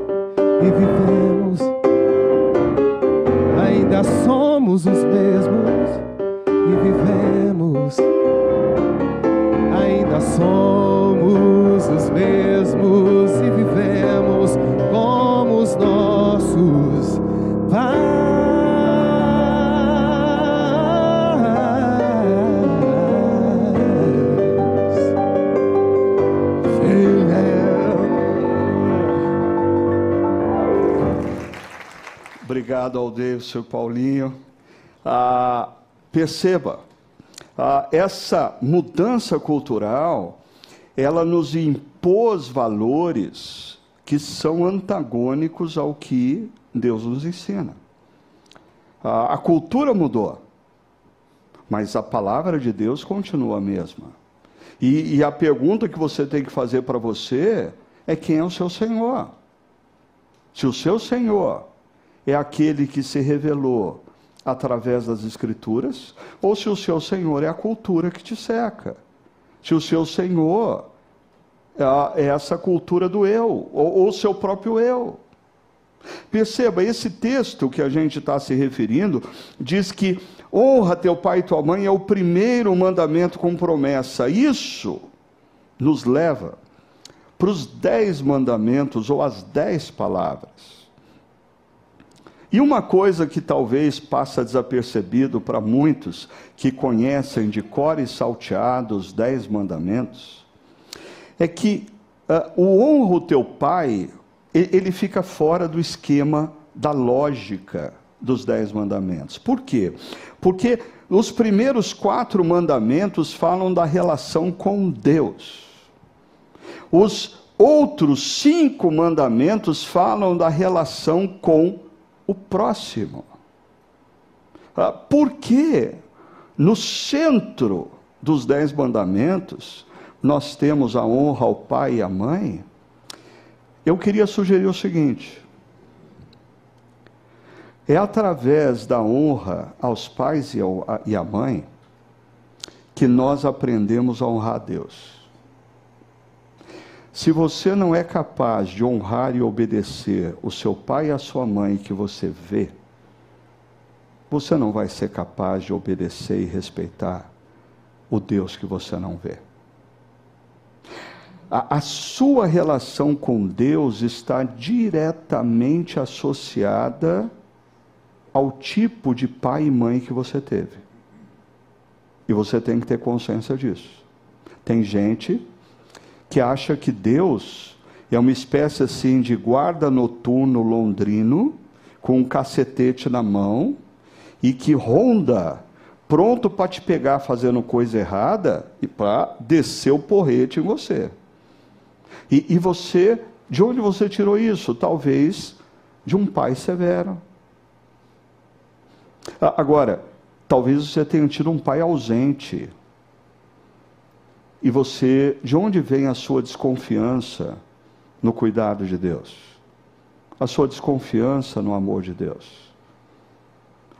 e vivemos, ainda somos os mesmos e vivemos, ainda somos os mesmos e vivemos como os nossos pais. Obrigado ao seu Paulinho. Ah, perceba, ah, essa mudança cultural, ela nos impôs valores que são antagônicos ao que Deus nos ensina. A, a cultura mudou, mas a palavra de Deus continua a mesma. E, e a pergunta que você tem que fazer para você é quem é o seu Senhor. Se o seu Senhor é aquele que se revelou através das Escrituras, ou se o seu Senhor é a cultura que te seca. Se o seu Senhor é, é essa cultura do eu, ou o seu próprio eu. Perceba, esse texto que a gente está se referindo diz que honra teu pai e tua mãe é o primeiro mandamento com promessa. Isso nos leva para os dez mandamentos ou as dez palavras. E uma coisa que talvez passa desapercebido para muitos que conhecem de cor e salteado os dez mandamentos, é que uh, o honra o teu pai, ele fica fora do esquema da lógica dos dez mandamentos. Por quê? Porque os primeiros quatro mandamentos falam da relação com Deus. Os outros cinco mandamentos falam da relação com o próximo. Ah, por que no centro dos dez mandamentos nós temos a honra ao pai e à mãe? Eu queria sugerir o seguinte: é através da honra aos pais e à mãe que nós aprendemos a honrar a Deus. Se você não é capaz de honrar e obedecer o seu pai e a sua mãe que você vê, você não vai ser capaz de obedecer e respeitar o Deus que você não vê. A, a, sua relação com Deus está diretamente associada ao tipo de pai e mãe que você teve. E você tem que ter consciência disso. Tem gente que acha que Deus é uma espécie assim de guarda noturno londrino, com um cacetete na mão, e que ronda, pronto para te pegar fazendo coisa errada e para descer o porrete em você. E, e você, de onde você tirou isso? Talvez de um pai severo. Agora, talvez você tenha tido um pai ausente, e você, de onde vem a sua desconfiança no cuidado de Deus? A sua desconfiança no amor de Deus?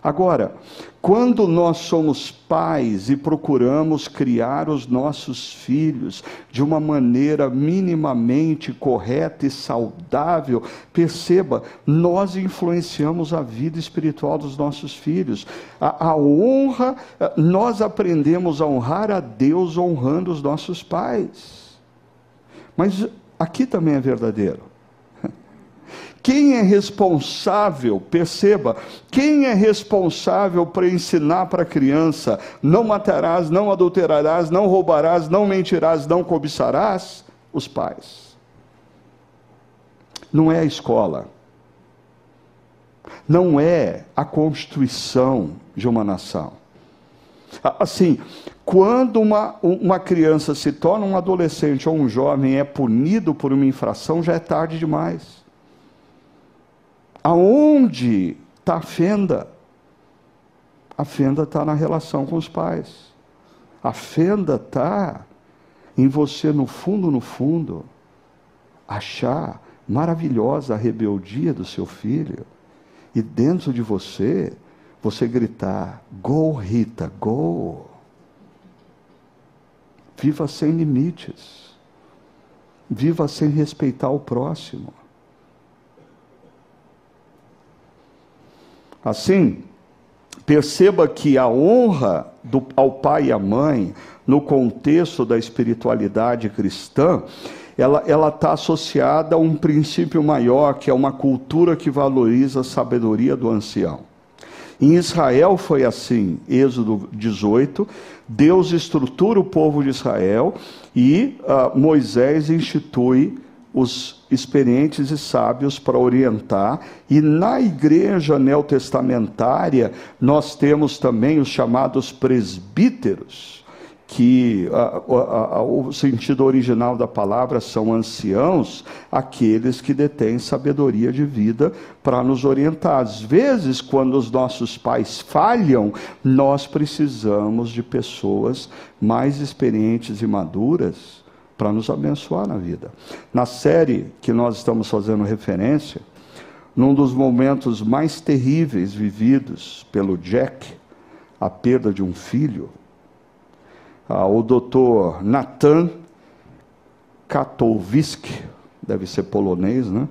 Agora, quando nós somos pais e procuramos criar os nossos filhos de uma maneira minimamente correta e saudável, perceba, nós influenciamos a vida espiritual dos nossos filhos. A, a honra, nós aprendemos a honrar a Deus honrando os nossos pais. Mas aqui também é verdadeiro. Quem é responsável, perceba, quem é responsável para ensinar para a criança: não matarás, não adulterarás, não roubarás, não mentirás, não cobiçarás? Os pais. Não é a escola. Não é a constituição de uma nação. Assim, quando uma, uma criança se torna um adolescente ou um jovem é punido por uma infração, já é tarde demais. Aonde está a fenda? A fenda está na relação com os pais. A fenda está em você, no fundo, no fundo, achar maravilhosa a rebeldia do seu filho e dentro de você, você gritar: Go, Rita, go. Viva sem limites. Viva sem respeitar o próximo. Assim, perceba que a honra do, ao pai e à mãe, no contexto da espiritualidade cristã, ela está associada a um princípio maior, que é uma cultura que valoriza a sabedoria do ancião. Em Israel foi assim, Êxodo 18, Deus estrutura o povo de Israel e uh, Moisés institui os experientes e sábios para orientar, e na igreja neotestamentária nós temos também os chamados presbíteros, que a, a, a, o sentido original da palavra são anciãos, aqueles que detêm sabedoria de vida para nos orientar. Às vezes, quando os nossos pais falham, nós precisamos de pessoas mais experientes e maduras para nos abençoar na vida. Na série que nós estamos fazendo referência, num dos momentos mais terríveis vividos pelo Jack, a perda de um filho, ah, o doutor Nathan Katowiski, deve ser polonês, né?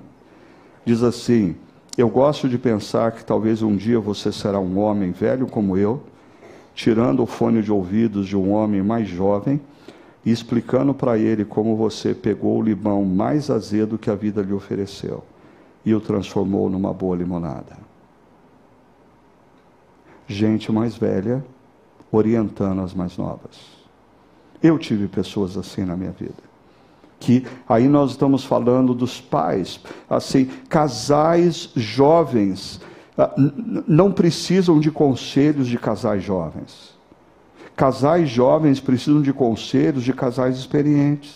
Diz assim: Eu gosto de pensar que talvez um dia você será um homem velho como eu, tirando o fone de ouvidos de um homem mais jovem e explicando para ele como você pegou o limão mais azedo que a vida lhe ofereceu e o transformou numa boa limonada. gente mais velha orientando as mais novas. Eu tive pessoas assim na minha vida. Que aí nós estamos falando dos pais, assim, casais jovens ah, não precisam de conselhos de casais jovens. Casais jovens precisam de conselhos de casais experientes.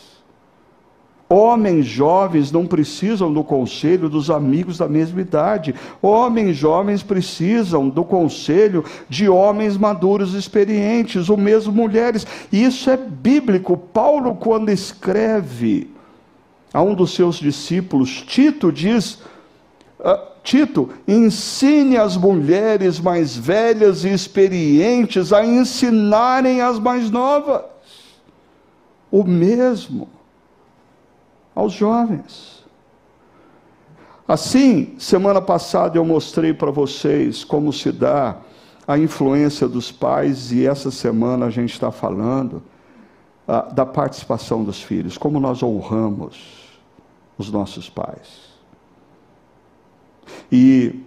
Homens jovens não precisam do conselho dos amigos da mesma idade. Homens jovens precisam do conselho de homens maduros e experientes, ou mesmo mulheres. E isso é bíblico. Paulo, quando escreve a um dos seus discípulos, Tito diz. Tito, ensine as mulheres mais velhas e experientes a ensinarem as mais novas. O mesmo aos jovens. Assim, semana passada eu mostrei para vocês como se dá a influência dos pais, e essa semana a gente está falando ah, da participação dos filhos, como nós honramos os nossos pais. E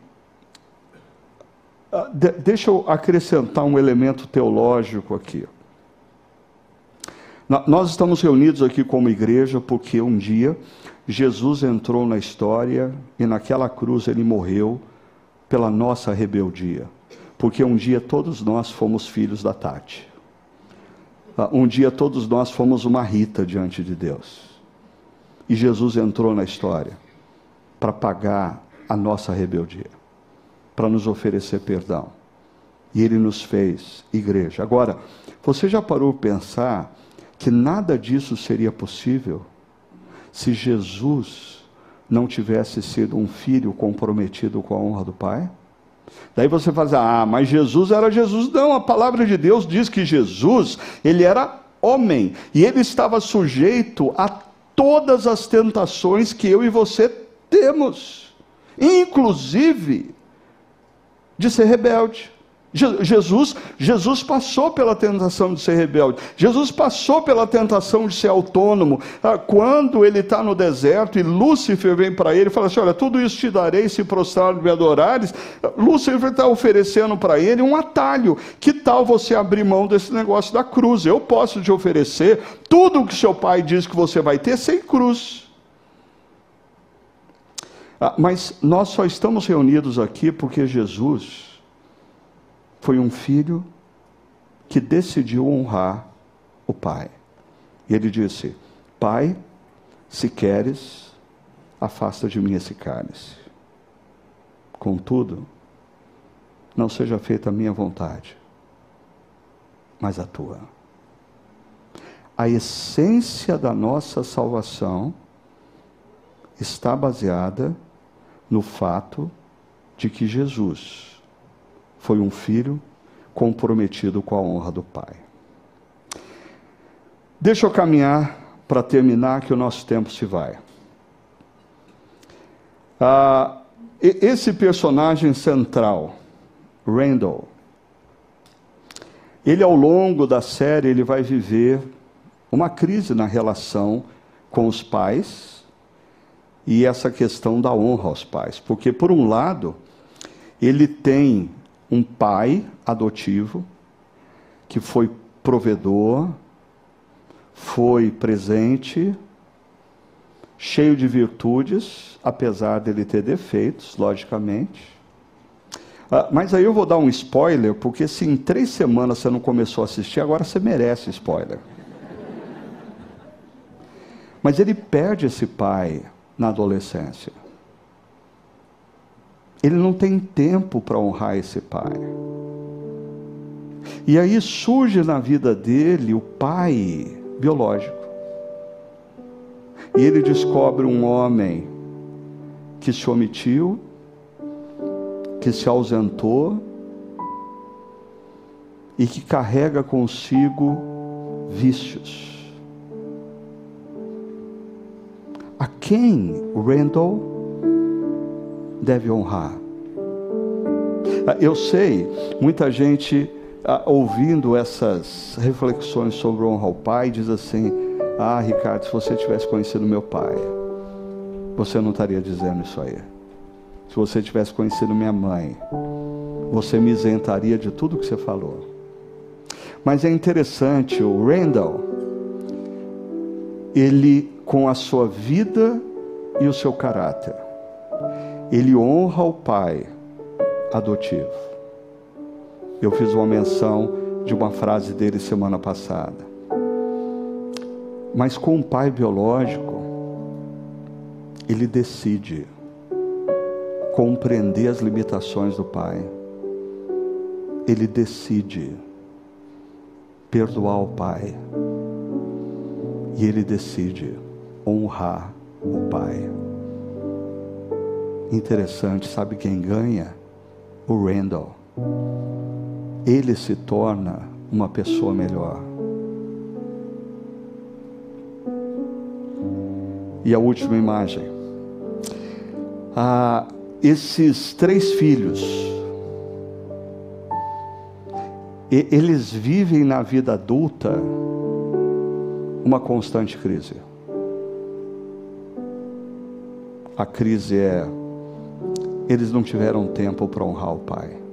ah, de, deixa eu acrescentar um elemento teológico aqui. Nós estamos reunidos aqui como igreja porque um dia Jesus entrou na história e naquela cruz ele morreu pela nossa rebeldia. Porque um dia todos nós fomos filhos da Tati. Ah, um dia todos nós fomos uma Rita diante de Deus. E Jesus entrou na história para pagar a nossa rebeldia, para nos oferecer perdão. E ele nos fez igreja. Agora, você já parou para pensar que nada disso seria possível se Jesus não tivesse sido um filho comprometido com a honra do Pai? Daí você fala assim, ah, mas Jesus era Jesus. Não, a palavra de Deus diz que Jesus, ele era homem, e ele estava sujeito a todas as tentações que eu e você temos, inclusive de ser rebelde. Jesus, Jesus passou pela tentação de ser rebelde. Jesus passou pela tentação de ser autônomo. Ah, quando ele está no deserto e Lúcifer vem para ele e fala assim: Olha, tudo isso te darei se prostrar me adorares. Lúcifer está oferecendo para ele um atalho. Que tal você abrir mão desse negócio da cruz? Eu posso te oferecer tudo o que seu pai diz que você vai ter sem cruz. Ah, mas nós só estamos reunidos aqui porque Jesus foi um filho que decidiu honrar o pai. E ele disse: Pai, se queres, afasta de mim esse cálice. Contudo, não seja feita a minha vontade, mas a tua. A essência da nossa salvação está baseada no fato de que Jesus foi um filho comprometido com a honra do pai. Deixa eu caminhar para terminar, que o nosso tempo se vai. Ah, esse personagem central, Randall, ele ao longo da série ele vai viver uma crise na relação com os pais e essa questão da honra aos pais, porque por um lado ele tem um pai adotivo que foi provedor, foi presente, cheio de virtudes, apesar dele ter defeitos, logicamente. Ah, mas aí eu vou dar um spoiler, porque se em três semanas você não começou a assistir, agora você merece spoiler. Mas ele perde esse pai na adolescência. Ele não tem tempo para honrar esse pai. E aí surge na vida dele o pai biológico. E ele descobre um homem que se omitiu, que se ausentou e que carrega consigo vícios. A quem Randall deve honrar. Ah, eu sei, muita gente ah, ouvindo essas reflexões sobre honra ao pai diz assim: Ah, Ricardo, se você tivesse conhecido meu pai, você não estaria dizendo isso aí. Se você tivesse conhecido minha mãe, você me isentaria de tudo que você falou. Mas é interessante, o Randall, ele com a sua vida e o seu caráter, ele honra o pai adotivo. Eu fiz uma menção de uma frase dele semana passada. Mas com o pai biológico, ele decide compreender as limitações do pai. Ele decide perdoar o pai. E ele decide honrar o pai. Interessante, sabe quem ganha? O Randall. Ele se torna uma pessoa melhor. E a última imagem. Ah, esses três filhos, eles vivem na vida adulta uma constante crise. A crise é, eles não tiveram tempo para honrar o pai.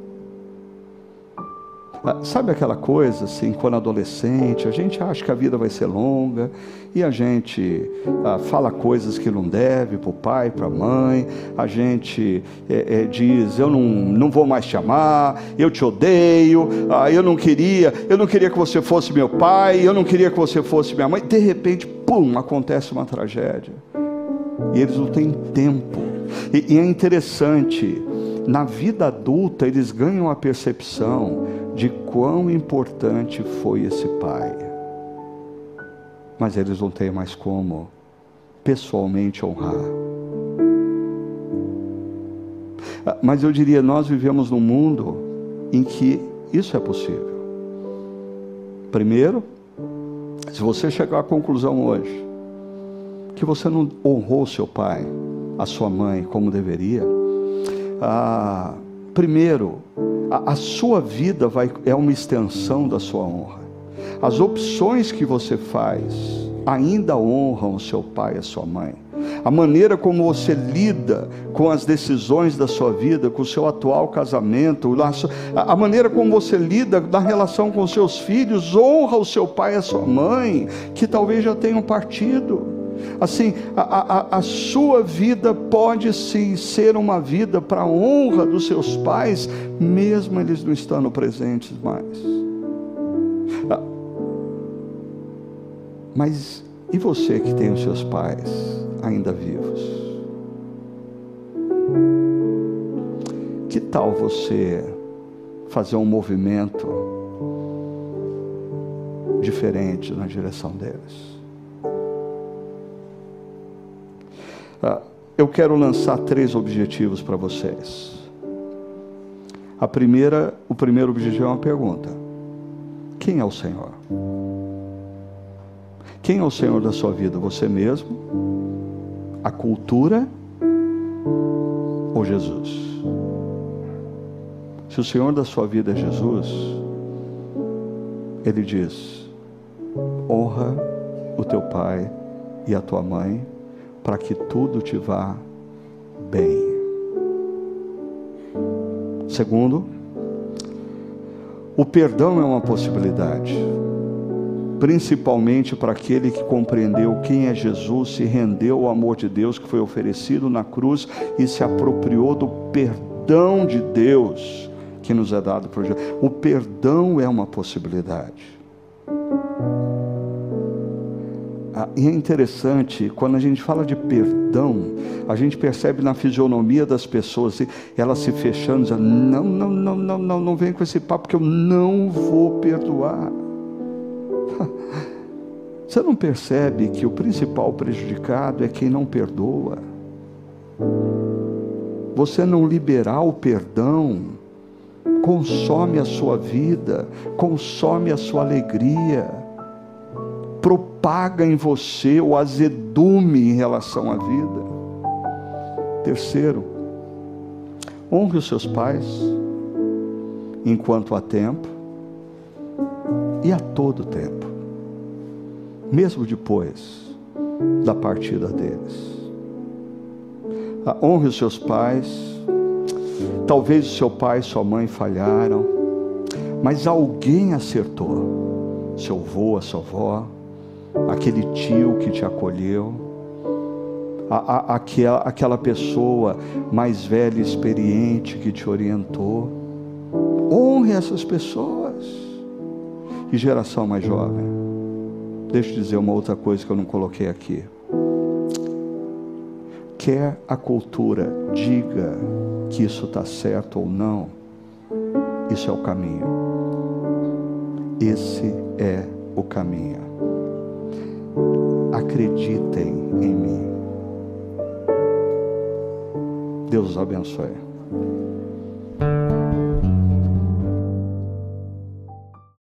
Ah, sabe aquela coisa assim, quando adolescente, a gente acha que a vida vai ser longa e a gente ah, fala coisas que não deve para o pai, para a mãe, a gente é, é, diz, eu não, não vou mais te amar, eu te odeio, ah, eu não queria, eu não queria que você fosse meu pai, eu não queria que você fosse minha mãe. De repente, pum, acontece uma tragédia. E eles não têm tempo. E, e é interessante, na vida adulta eles ganham a percepção de quão importante foi esse pai. Mas eles não têm mais como pessoalmente honrar. Ah, mas eu diria, nós vivemos num mundo em que isso é possível. Primeiro, se você chegar à conclusão hoje que você não honrou seu pai, a sua mãe como deveria, ah, primeiro, a, a sua vida vai, é uma extensão da sua honra. As opções que você faz ainda honram o seu pai e a sua mãe. A maneira como você lida com as decisões da sua vida, com o seu atual casamento, a maneira como você lida na relação com seus filhos, honra o seu pai e a sua mãe, que talvez já tenham partido. Assim, a, a, a, sua vida pode sim ser uma vida para a honra dos seus pais, mesmo eles não estando presentes mais. Ah, mas e você que tem os seus pais ainda vivos? Que tal você fazer um movimento diferente na direção deles? Eu quero lançar três objetivos para vocês. A primeira, o primeiro objetivo é uma pergunta: Quem é o Senhor? Quem é o Senhor da sua vida? Você mesmo? A cultura ou Jesus? Se o Senhor da sua vida é Jesus, Ele diz: honra o teu pai e a tua mãe para que tudo te vá bem. Segundo, o perdão é uma possibilidade, principalmente para aquele que compreendeu quem é Jesus, se rendeu ao amor de Deus que foi oferecido na cruz e se apropriou do perdão de Deus que nos é dado por Jesus. O perdão é uma possibilidade. E é interessante, quando a gente fala de perdão, a gente percebe na fisionomia das pessoas, elas se fechando, dizendo, não, não, não, não, não, não vem com esse papo que eu não vou perdoar. *laughs* Você não percebe que o principal prejudicado é quem não perdoa? Você não liberar o perdão, consome a sua vida, consome a sua alegria propaga em você o azedume em relação à vida. Terceiro, honre os seus pais enquanto há tempo e a todo tempo, mesmo depois da partida deles. Ah, honre os seus pais, Talvez o seu pai e sua mãe falharam, mas alguém acertou. Seu avô, a sua avó, aquele tio que te acolheu, a, a, aquela, aquela pessoa mais velha e experiente que te orientou. Honre essas pessoas. E geração mais jovem. Deixa eu dizer uma outra coisa que eu não coloquei aqui. Quer a cultura diga que isso está certo ou não, isso é o caminho. Esse é o caminho. Acreditem em mim. Deus os abençoe.